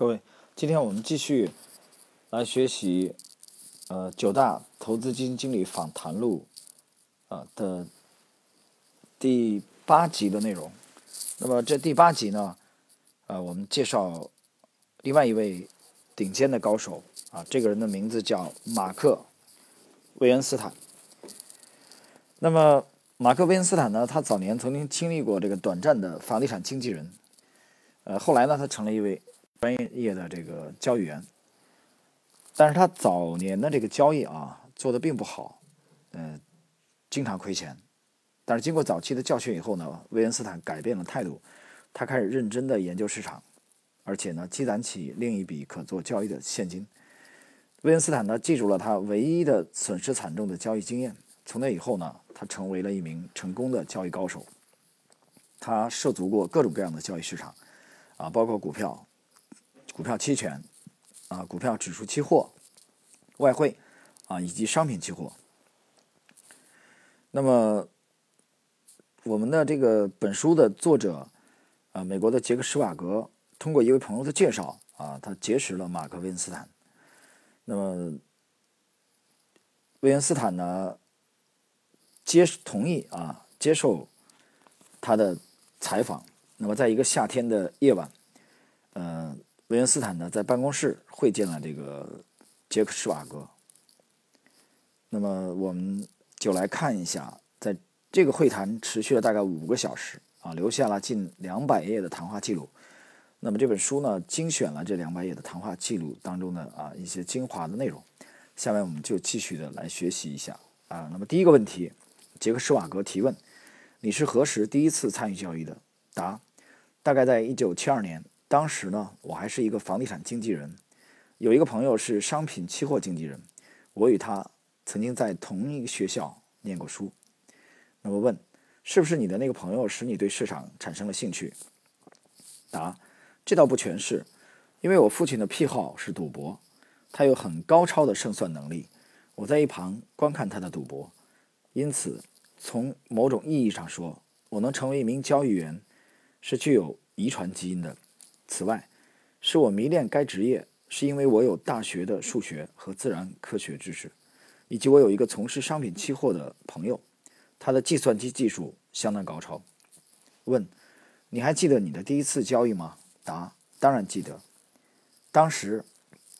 各位，今天我们继续来学习呃九大投资基金经理访谈录啊的第八集的内容。那么这第八集呢，呃，我们介绍另外一位顶尖的高手啊，这个人的名字叫马克·韦恩斯坦。那么马克·韦恩斯坦呢，他早年曾经经历过这个短暂的房地产经纪人，呃，后来呢，他成了一位。专业的这个交易员，但是他早年的这个交易啊做的并不好，嗯，经常亏钱。但是经过早期的教训以后呢，威恩斯坦改变了态度，他开始认真的研究市场，而且呢积攒起另一笔可做交易的现金。威恩斯坦呢记住了他唯一的损失惨重的交易经验，从那以后呢，他成为了一名成功的交易高手。他涉足过各种各样的交易市场，啊，包括股票。股票期权，啊，股票指数期货，外汇，啊，以及商品期货。那么，我们的这个本书的作者，啊，美国的杰克施瓦格，通过一位朋友的介绍，啊，他结识了马克·维恩斯坦。那么，维恩斯坦呢，接同意啊，接受他的采访。那么，在一个夏天的夜晚，嗯。维恩斯坦呢，在办公室会见了这个杰克施瓦格。那么，我们就来看一下，在这个会谈持续了大概五个小时啊，留下了近两百页的谈话记录。那么这本书呢，精选了这两百页的谈话记录当中的啊一些精华的内容。下面我们就继续的来学习一下啊。那么第一个问题，杰克施瓦格提问：你是何时第一次参与交易的？答：大概在一九七二年。当时呢，我还是一个房地产经纪人，有一个朋友是商品期货经纪人，我与他曾经在同一个学校念过书。那么问，是不是你的那个朋友使你对市场产生了兴趣？答，这倒不全是，因为我父亲的癖好是赌博，他有很高超的胜算能力，我在一旁观看他的赌博，因此从某种意义上说，我能成为一名交易员，是具有遗传基因的。此外，是我迷恋该职业，是因为我有大学的数学和自然科学知识，以及我有一个从事商品期货的朋友，他的计算机技术相当高超。问：你还记得你的第一次交易吗？答：当然记得。当时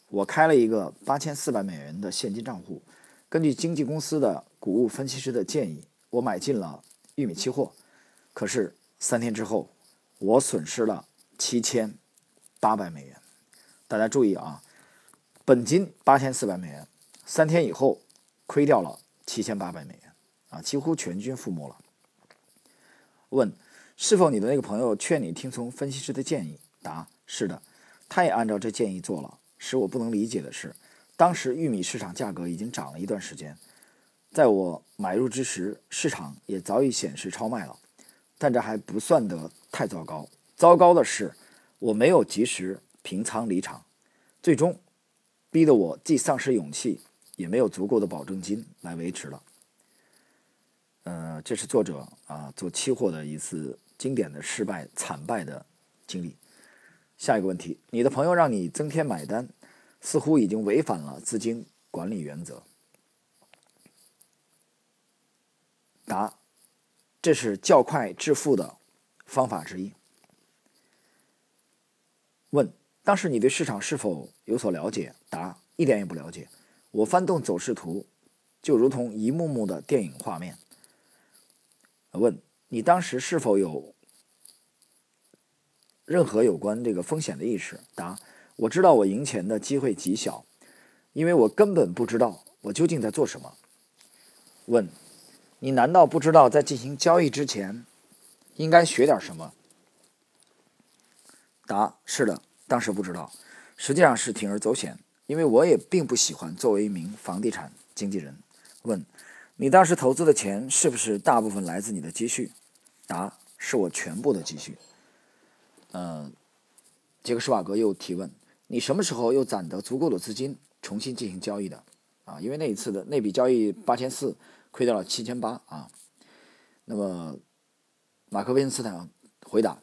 我开了一个八千四百美元的现金账户，根据经纪公司的谷物分析师的建议，我买进了玉米期货。可是三天之后，我损失了七千。八百美元，大家注意啊，本金八千四百美元，三天以后亏掉了七千八百美元，啊，几乎全军覆没了。问：是否你的那个朋友劝你听从分析师的建议？答：是的，他也按照这建议做了。使我不能理解的是，当时玉米市场价格已经涨了一段时间，在我买入之时，市场也早已显示超卖了，但这还不算得太糟糕。糟糕的是。我没有及时平仓离场，最终逼得我既丧失勇气，也没有足够的保证金来维持了。呃，这是作者啊做期货的一次经典的失败惨败的经历。下一个问题，你的朋友让你增添买单，似乎已经违反了资金管理原则。答：这是较快致富的方法之一。问：当时你对市场是否有所了解？答：一点也不了解。我翻动走势图，就如同一幕幕的电影画面。问：你当时是否有任何有关这个风险的意识？答：我知道我赢钱的机会极小，因为我根本不知道我究竟在做什么。问：你难道不知道在进行交易之前应该学点什么？答：是的，当时不知道，实际上是铤而走险，因为我也并不喜欢作为一名房地产经纪人。问：你当时投资的钱是不是大部分来自你的积蓄？答：是我全部的积蓄。嗯，杰克施瓦格又提问：你什么时候又攒得足够的资金重新进行交易的？啊，因为那一次的那笔交易八千四，亏掉了七千八啊。那么，马克·威恩斯坦回答：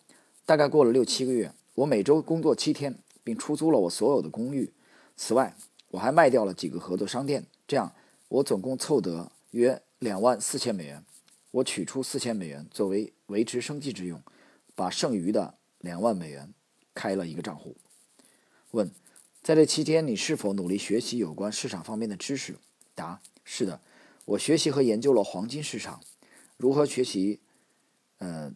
大概过了六七个月。我每周工作七天，并出租了我所有的公寓。此外，我还卖掉了几个合作商店，这样我总共凑得约两万四千美元。我取出四千美元作为维持生计之用，把剩余的两万美元开了一个账户。问：在这期间，你是否努力学习有关市场方面的知识？答：是的，我学习和研究了黄金市场，如何学习？呃，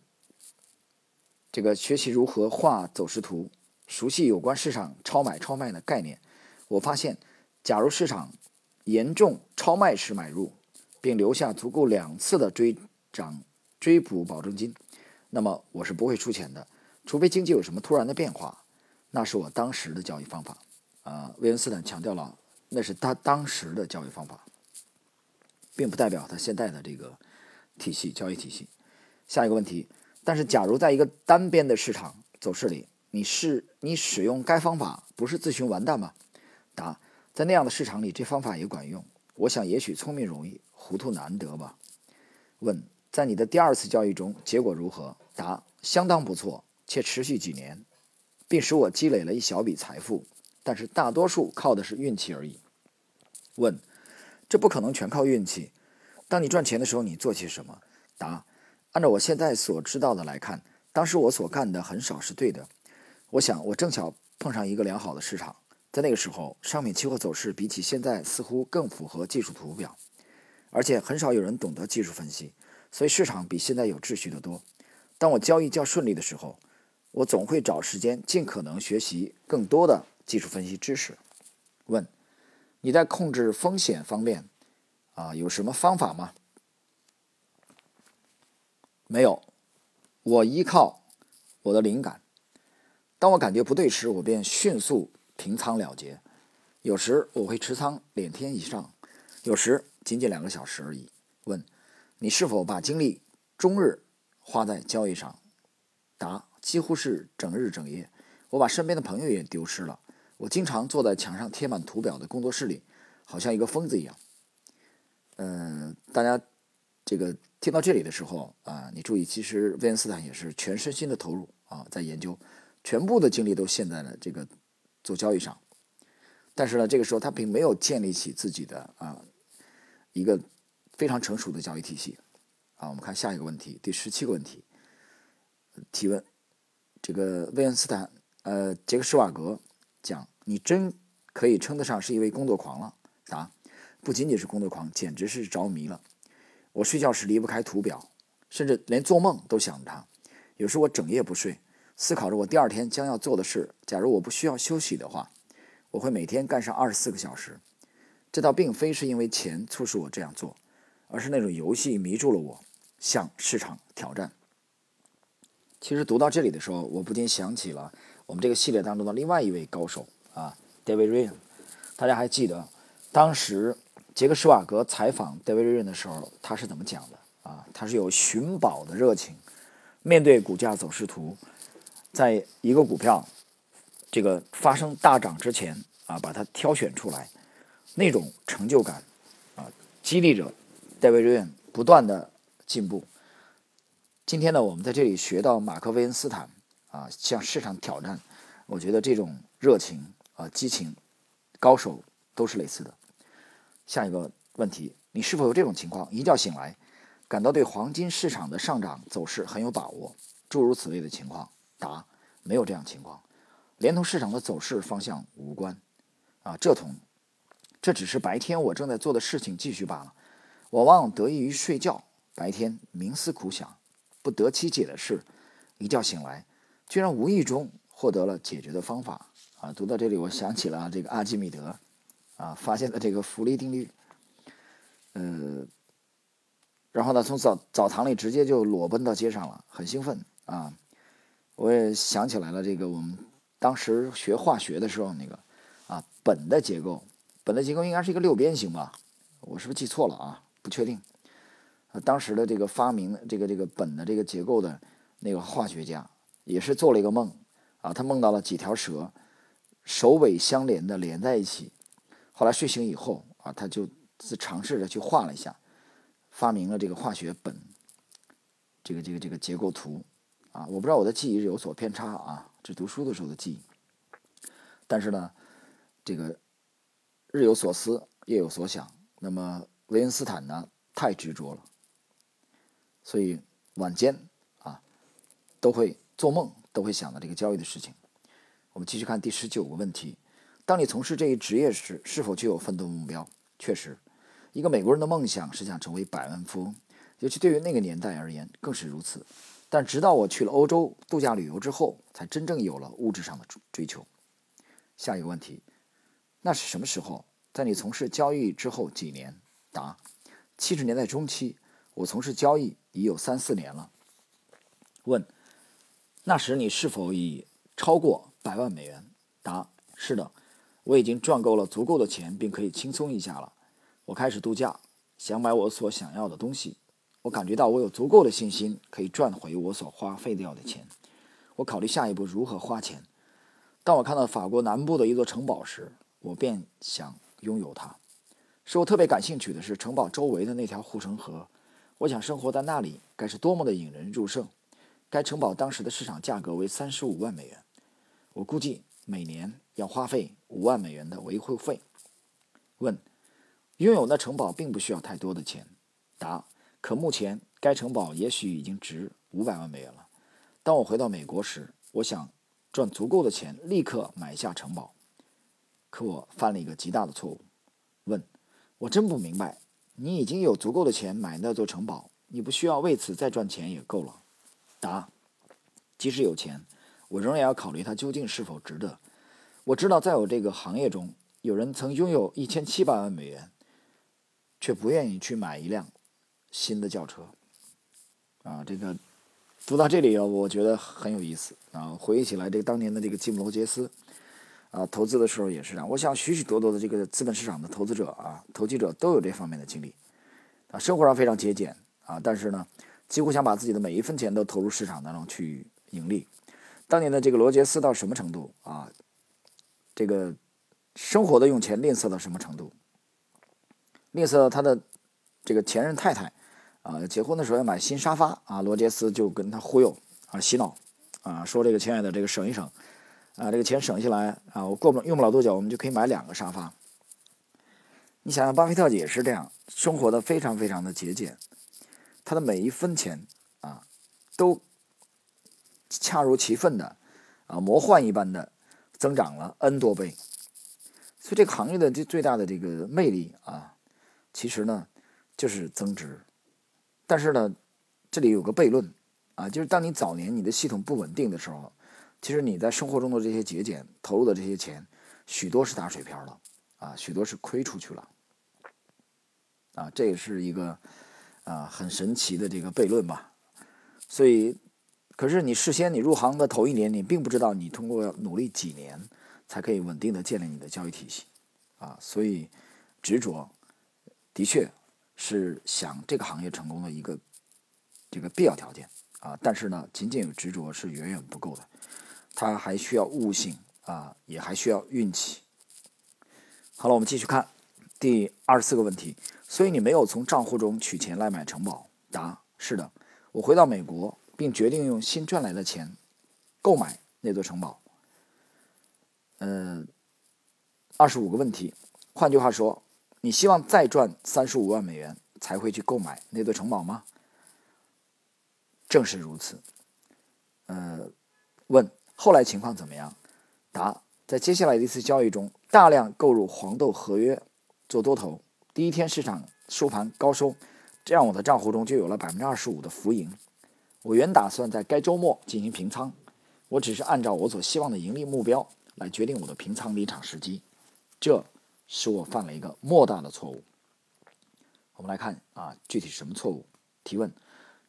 这个学习如何画走势图，熟悉有关市场超买超卖的概念。我发现，假如市场严重超卖时买入，并留下足够两次的追涨追补保证金，那么我是不会出钱的，除非经济有什么突然的变化。那是我当时的交易方法。啊，威恩斯坦强调了，那是他当时的交易方法，并不代表他现在的这个体系交易体系。下一个问题，但是假如在一个单边的市场走势里，你是你使用该方法，不是自寻完蛋吗？答，在那样的市场里，这方法也管用。我想，也许聪明容易，糊涂难得吧。问，在你的第二次交易中，结果如何？答，相当不错，且持续几年，并使我积累了一小笔财富。但是大多数靠的是运气而已。问，这不可能全靠运气。当你赚钱的时候，你做些什么？答，按照我现在所知道的来看，当时我所干的很少是对的。我想，我正巧碰上一个良好的市场，在那个时候，商品期货走势比起现在似乎更符合技术图表，而且很少有人懂得技术分析，所以市场比现在有秩序的多。当我交易较顺利的时候，我总会找时间尽可能学习更多的。技术分析知识。问：你在控制风险方面啊有什么方法吗？没有，我依靠我的灵感。当我感觉不对时，我便迅速平仓了结。有时我会持仓两天以上，有时仅仅两个小时而已。问：你是否把精力终日花在交易上？答：几乎是整日整夜。我把身边的朋友也丢失了。我经常坐在墙上贴满图表的工作室里，好像一个疯子一样。嗯，大家这个听到这里的时候啊，你注意，其实威恩斯坦也是全身心的投入啊，在研究，全部的精力都陷在了这个做交易上。但是呢，这个时候他并没有建立起自己的啊一个非常成熟的交易体系。啊，我们看下一个问题，第十七个问题，提问：这个威恩斯坦呃，杰克施瓦格讲。你真可以称得上是一位工作狂了。答：不仅仅是工作狂，简直是着迷了。我睡觉时离不开图表，甚至连做梦都想着它。有时我整夜不睡，思考着我第二天将要做的事。假如我不需要休息的话，我会每天干上二十四个小时。这倒并非是因为钱促使我这样做，而是那种游戏迷住了我，向市场挑战。其实读到这里的时候，我不禁想起了我们这个系列当中的另外一位高手。啊，David Ryan，大家还记得当时杰克施瓦格采访戴维·瑞恩的时候，他是怎么讲的？啊，他是有寻宝的热情，面对股价走势图，在一个股票这个发生大涨之前啊，把它挑选出来，那种成就感啊，激励着戴维·瑞恩不断的进步。今天呢，我们在这里学到马克·威恩斯坦啊，向市场挑战，我觉得这种热情。啊，激情，高手都是类似的。下一个问题，你是否有这种情况？一觉醒来，感到对黄金市场的上涨走势很有把握，诸如此类的情况？答：没有这样情况，连同市场的走势方向无关。啊，这同，这只是白天我正在做的事情继续罢了。我往往得益于睡觉，白天冥思苦想，不得其解的事，一觉醒来，居然无意中获得了解决的方法。啊，读到这里，我想起了这个阿基米德，啊，发现了这个浮力定律，呃，然后呢，从澡澡堂里直接就裸奔到街上了，很兴奋啊！我也想起来了，这个我们当时学化学的时候，那个啊，苯的结构，苯的结构应该是一个六边形吧？我是不是记错了啊？不确定。当时的这个发明这个这个苯的这个结构的那个化学家，也是做了一个梦啊，他梦到了几条蛇。首尾相连的连在一起，后来睡醒以后啊，他就自尝试着去画了一下，发明了这个化学本，这个这个这个结构图啊，我不知道我的记忆有所偏差啊，这读书的时候的记忆。但是呢，这个日有所思，夜有所想。那么维恩斯坦呢，太执着了，所以晚间啊都会做梦，都会想到这个交易的事情。我们继续看第十九个问题：当你从事这一职业时，是否具有奋斗目标？确实，一个美国人的梦想是想成为百万富翁，尤其对于那个年代而言更是如此。但直到我去了欧洲度假旅游之后，才真正有了物质上的追求。下一个问题：那是什么时候？在你从事交易之后几年？答：七十年代中期，我从事交易已有三四年了。问：那时你是否已超过？百万美元，答：是的，我已经赚够了足够的钱，并可以轻松一下了。我开始度假，想买我所想要的东西。我感觉到我有足够的信心可以赚回我所花费掉的钱。我考虑下一步如何花钱。当我看到法国南部的一座城堡时，我便想拥有它。使我特别感兴趣的是城堡周围的那条护城河。我想生活在那里该是多么的引人入胜。该城堡当时的市场价格为三十五万美元。我估计每年要花费五万美元的维护费。问：拥有那城堡并不需要太多的钱。答：可目前该城堡也许已经值五百万美元了。当我回到美国时，我想赚足够的钱立刻买下城堡。可我犯了一个极大的错误。问：我真不明白，你已经有足够的钱买那座城堡，你不需要为此再赚钱也够了。答：即使有钱。我仍然要考虑它究竟是否值得。我知道，在我这个行业中，有人曾拥有一千七百万美元，却不愿意去买一辆新的轿车。啊，这个读到这里啊，我觉得很有意思啊。回忆起来，这个当年的这个吉姆·罗杰斯啊，投资的时候也是这样。我想，许许多多的这个资本市场的投资者啊、投机者都有这方面的经历啊。生活上非常节俭啊，但是呢，几乎想把自己的每一分钱都投入市场当中去盈利。当年的这个罗杰斯到什么程度啊？这个生活的用钱吝啬到什么程度？吝啬到他的这个前任太太啊，结婚的时候要买新沙发啊，罗杰斯就跟他忽悠啊洗脑啊，说这个亲爱的这个省一省啊，这个钱省下来啊，我过不用不了多久，我们就可以买两个沙发。你想想，巴菲特也是这样，生活的非常非常的节俭，他的每一分钱啊都。恰如其分的，啊，魔幻一般的增长了 n 多倍，所以这个行业的这最大的这个魅力啊，其实呢就是增值。但是呢，这里有个悖论啊，就是当你早年你的系统不稳定的时候，其实你在生活中的这些节俭投入的这些钱，许多是打水漂了啊，许多是亏出去了啊，这也是一个啊很神奇的这个悖论吧，所以。可是你事先你入行的头一年，你并不知道你通过努力几年才可以稳定的建立你的交易体系，啊，所以执着的确是想这个行业成功的一个这个必要条件啊。但是呢，仅仅有执着是远远不够的，它还需要悟性啊，也还需要运气。好了，我们继续看第二十四个问题。所以你没有从账户中取钱来买城堡？答：是的，我回到美国。并决定用新赚来的钱购买那座城堡。嗯，二十五个问题。换句话说，你希望再赚三十五万美元才会去购买那座城堡吗？正是如此。呃，问后来情况怎么样？答：在接下来的一次交易中，大量购入黄豆合约做多头。第一天市场收盘高收，这样我的账户中就有了百分之二十五的浮盈。我原打算在该周末进行平仓，我只是按照我所希望的盈利目标来决定我的平仓离场时机，这使我犯了一个莫大的错误。我们来看啊，具体是什么错误？提问：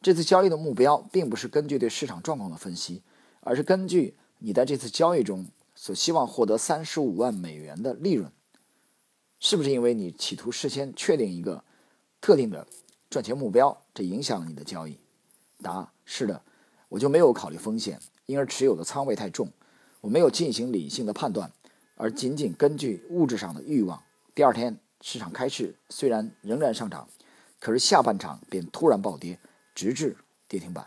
这次交易的目标并不是根据对市场状况的分析，而是根据你在这次交易中所希望获得三十五万美元的利润，是不是因为你企图事先确定一个特定的赚钱目标，这影响了你的交易？答。是的，我就没有考虑风险，因而持有的仓位太重。我没有进行理性的判断，而仅仅根据物质上的欲望。第二天市场开市，虽然仍然上涨，可是下半场便突然暴跌，直至跌停板。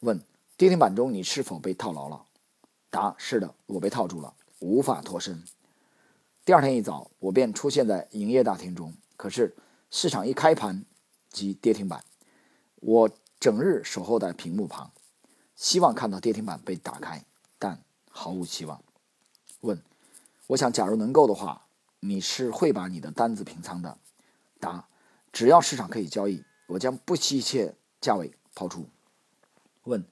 问：跌停板中你是否被套牢了？答：是的，我被套住了。无法脱身。第二天一早，我便出现在营业大厅中，可是市场一开盘即跌停板。我整日守候在屏幕旁，希望看到跌停板被打开，但毫无希望。问：我想，假如能够的话，你是会把你的单子平仓的？答：只要市场可以交易，我将不惜一切价位抛出。问：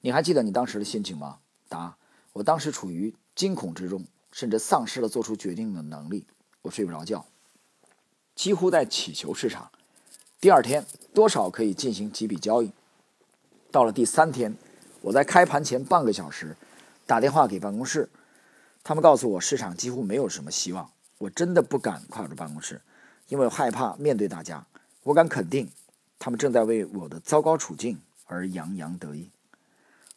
你还记得你当时的心情吗？答：我当时处于惊恐之中。甚至丧失了做出决定的能力，我睡不着觉，几乎在祈求市场。第二天多少可以进行几笔交易。到了第三天，我在开盘前半个小时打电话给办公室，他们告诉我市场几乎没有什么希望。我真的不敢跨出办公室，因为害怕面对大家。我敢肯定，他们正在为我的糟糕处境而洋洋得意。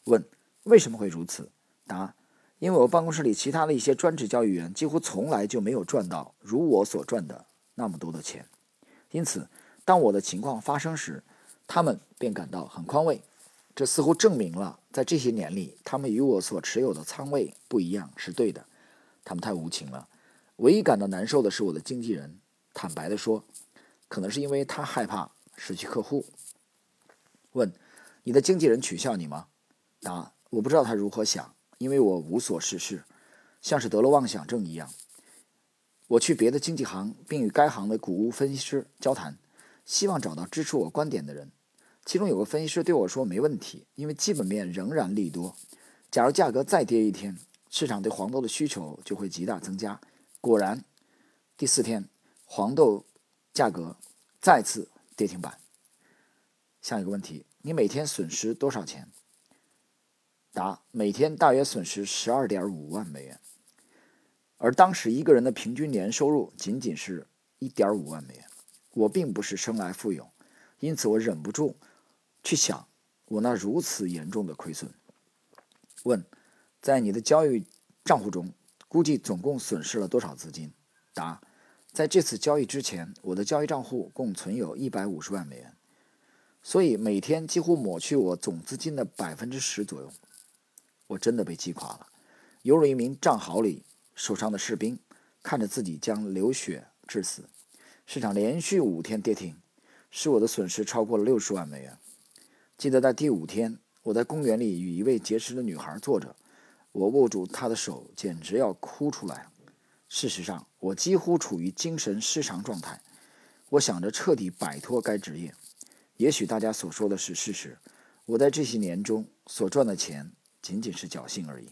问：为什么会如此？答。因为我办公室里其他的一些专职交易员几乎从来就没有赚到如我所赚的那么多的钱，因此，当我的情况发生时，他们便感到很宽慰。这似乎证明了，在这些年里，他们与我所持有的仓位不一样是对的。他们太无情了。唯一感到难受的是我的经纪人。坦白地说，可能是因为他害怕失去客户。问：你的经纪人取笑你吗？答：我不知道他如何想。因为我无所事事，像是得了妄想症一样。我去别的经纪行，并与该行的股屋分析师交谈，希望找到支持我观点的人。其中有个分析师对我说：“没问题，因为基本面仍然利多。假如价格再跌一天，市场对黄豆的需求就会极大增加。”果然，第四天黄豆价格再次跌停板。下一个问题：你每天损失多少钱？答：每天大约损失十二点五万美元，而当时一个人的平均年收入仅仅是一点五万美元。我并不是生来富有，因此我忍不住去想我那如此严重的亏损。问：在你的交易账户中，估计总共损失了多少资金？答：在这次交易之前，我的交易账户共存有一百五十万美元，所以每天几乎抹去我总资金的百分之十左右。我真的被击垮了，犹如一名战壕里受伤的士兵，看着自己将流血致死。市场连续五天跌停，使我的损失超过了六十万美元。记得在第五天，我在公园里与一位结识的女孩坐着，我握住她的手，简直要哭出来。事实上，我几乎处于精神失常状态。我想着彻底摆脱该职业。也许大家所说的是事实。我在这些年中所赚的钱。仅仅是侥幸而已。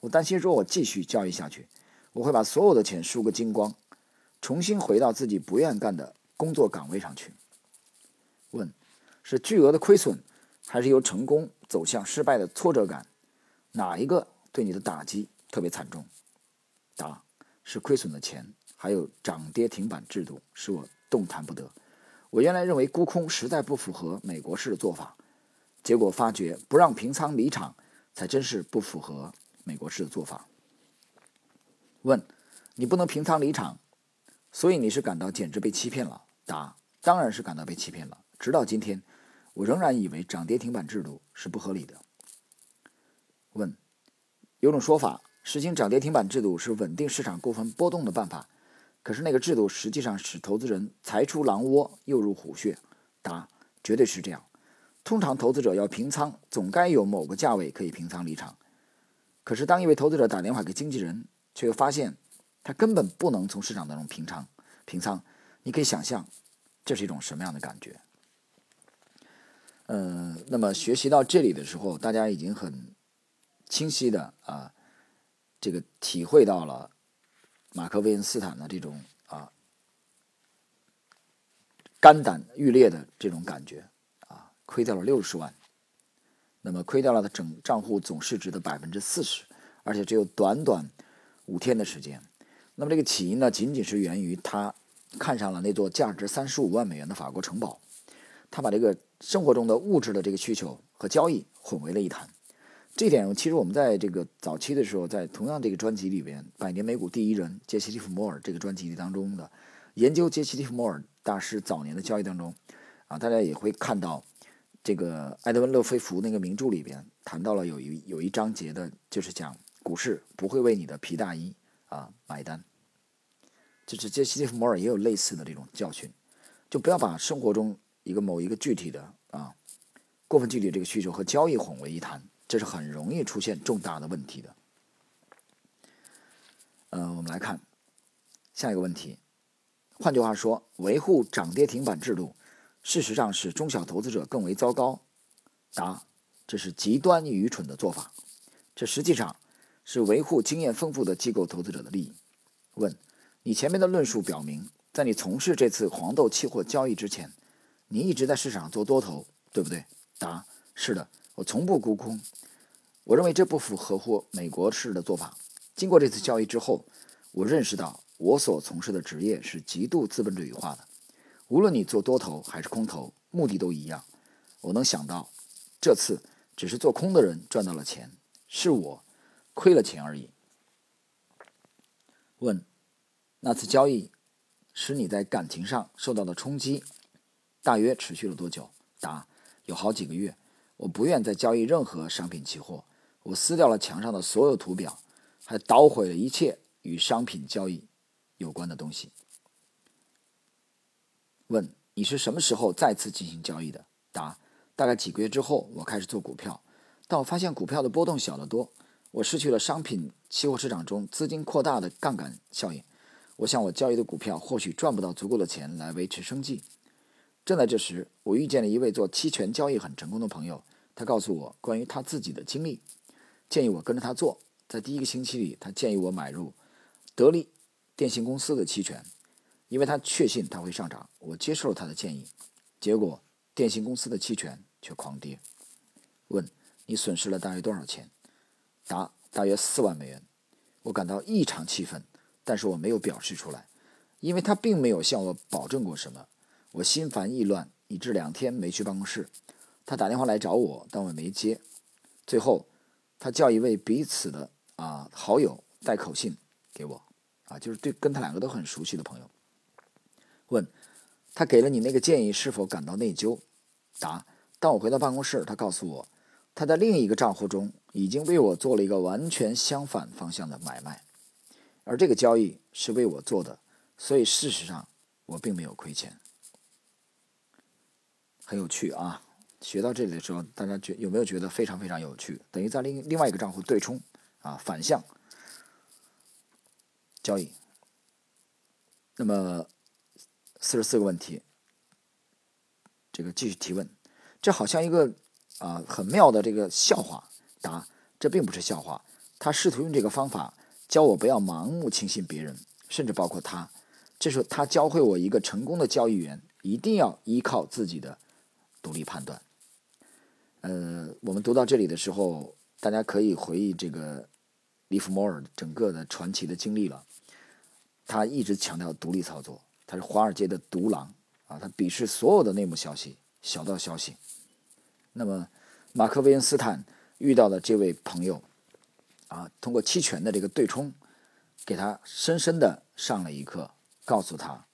我担心，若我继续交易下去，我会把所有的钱输个精光，重新回到自己不愿干的工作岗位上去。问：是巨额的亏损，还是由成功走向失败的挫折感？哪一个对你的打击特别惨重？答：是亏损的钱，还有涨跌停板制度，使我动弹不得。我原来认为沽空实在不符合美国式的做法，结果发觉不让平仓离场。才真是不符合美国式的做法。问：你不能平仓离场，所以你是感到简直被欺骗了？答：当然是感到被欺骗了。直到今天，我仍然以为涨跌停板制度是不合理的。问：有种说法，实行涨跌停板制度是稳定市场过分波动的办法，可是那个制度实际上使投资人财出狼窝，又入虎穴。答：绝对是这样。通常投资者要平仓，总该有某个价位可以平仓离场。可是当一位投资者打电话给经纪人，却又发现他根本不能从市场当中平仓。平仓，你可以想象这是一种什么样的感觉？呃，那么学习到这里的时候，大家已经很清晰的啊，这个体会到了马克·韦恩斯坦的这种啊肝胆欲裂的这种感觉啊。亏掉了六十万，那么亏掉了他整账户总市值的百分之四十，而且只有短短五天的时间。那么这个起因呢，仅仅是源于他看上了那座价值三十五万美元的法国城堡，他把这个生活中的物质的这个需求和交易混为了一谈。这点其实我们在这个早期的时候，在同样这个专辑里边，《百年美股第一人杰西·利弗莫尔》这个专辑当中的研究杰西·利弗莫尔大师早年的交易当中，啊，大家也会看到。这个埃德温·勒菲弗那个名著里边谈到了有一有一章节的，就是讲股市不会为你的皮大衣啊买单。就是杰西·利弗摩尔也有类似的这种教训，就不要把生活中一个某一个具体的啊过分具体这个需求和交易混为一谈，这是很容易出现重大的问题的。嗯，我们来看下一个问题。换句话说，维护涨跌停板制度，事实上是中小投资者更为糟糕。答：这是极端愚蠢的做法。这实际上是维护经验丰富的机构投资者的利益。问：你前面的论述表明，在你从事这次黄豆期货交易之前，你一直在市场做多头，对不对？答：是的，我从不沽空。我认为这不符合乎美国式的做法。经过这次交易之后，我认识到。我所从事的职业是极度资本主义化的，无论你做多头还是空头，目的都一样。我能想到，这次只是做空的人赚到了钱，是我亏了钱而已。问：那次交易使你在感情上受到的冲击，大约持续了多久？答：有好几个月。我不愿再交易任何商品期货，我撕掉了墙上的所有图表，还捣毁了一切与商品交易。有关的东西。问：你是什么时候再次进行交易的？答：大概几个月之后，我开始做股票，但我发现股票的波动小得多，我失去了商品期货市场中资金扩大的杠杆效应。我想，我交易的股票或许赚不到足够的钱来维持生计。正在这时，我遇见了一位做期权交易很成功的朋友，他告诉我关于他自己的经历，建议我跟着他做。在第一个星期里，他建议我买入得利。电信公司的期权，因为他确信它会上涨，我接受了他的建议。结果，电信公司的期权却狂跌。问：你损失了大约多少钱？答：大约四万美元。我感到异常气愤，但是我没有表示出来，因为他并没有向我保证过什么。我心烦意乱，以致两天没去办公室。他打电话来找我，但我没接。最后，他叫一位彼此的啊好友带口信给我。啊，就是对跟他两个都很熟悉的朋友，问他给了你那个建议是否感到内疚？答：当我回到办公室，他告诉我，他在另一个账户中已经为我做了一个完全相反方向的买卖，而这个交易是为我做的，所以事实上我并没有亏钱。很有趣啊！学到这里的时候，大家觉有没有觉得非常非常有趣？等于在另另外一个账户对冲啊，反向。交易。那么四十四个问题，这个继续提问。这好像一个啊很妙的这个笑话。答：这并不是笑话。他试图用这个方法教我不要盲目轻信别人，甚至包括他。这是他教会我一个成功的交易员一定要依靠自己的独立判断。呃，我们读到这里的时候，大家可以回忆这个利弗莫尔整个的传奇的经历了。他一直强调独立操作，他是华尔街的独狼啊！他鄙视所有的内幕消息、小道消息。那么，马克·韦恩斯坦遇到的这位朋友啊，通过期权的这个对冲，给他深深的上了一课，告诉他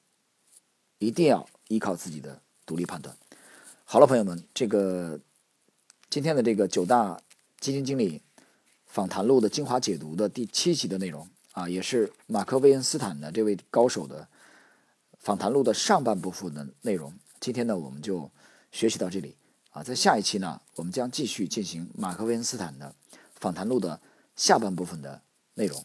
一定要依靠自己的独立判断。好了，朋友们，这个今天的这个九大基金经理访谈录的精华解读的第七集的内容。啊，也是马克·韦恩斯坦的这位高手的访谈录的上半部分的内容。今天呢，我们就学习到这里。啊，在下一期呢，我们将继续进行马克·韦恩斯坦的访谈录的下半部分的内容。